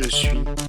je suis.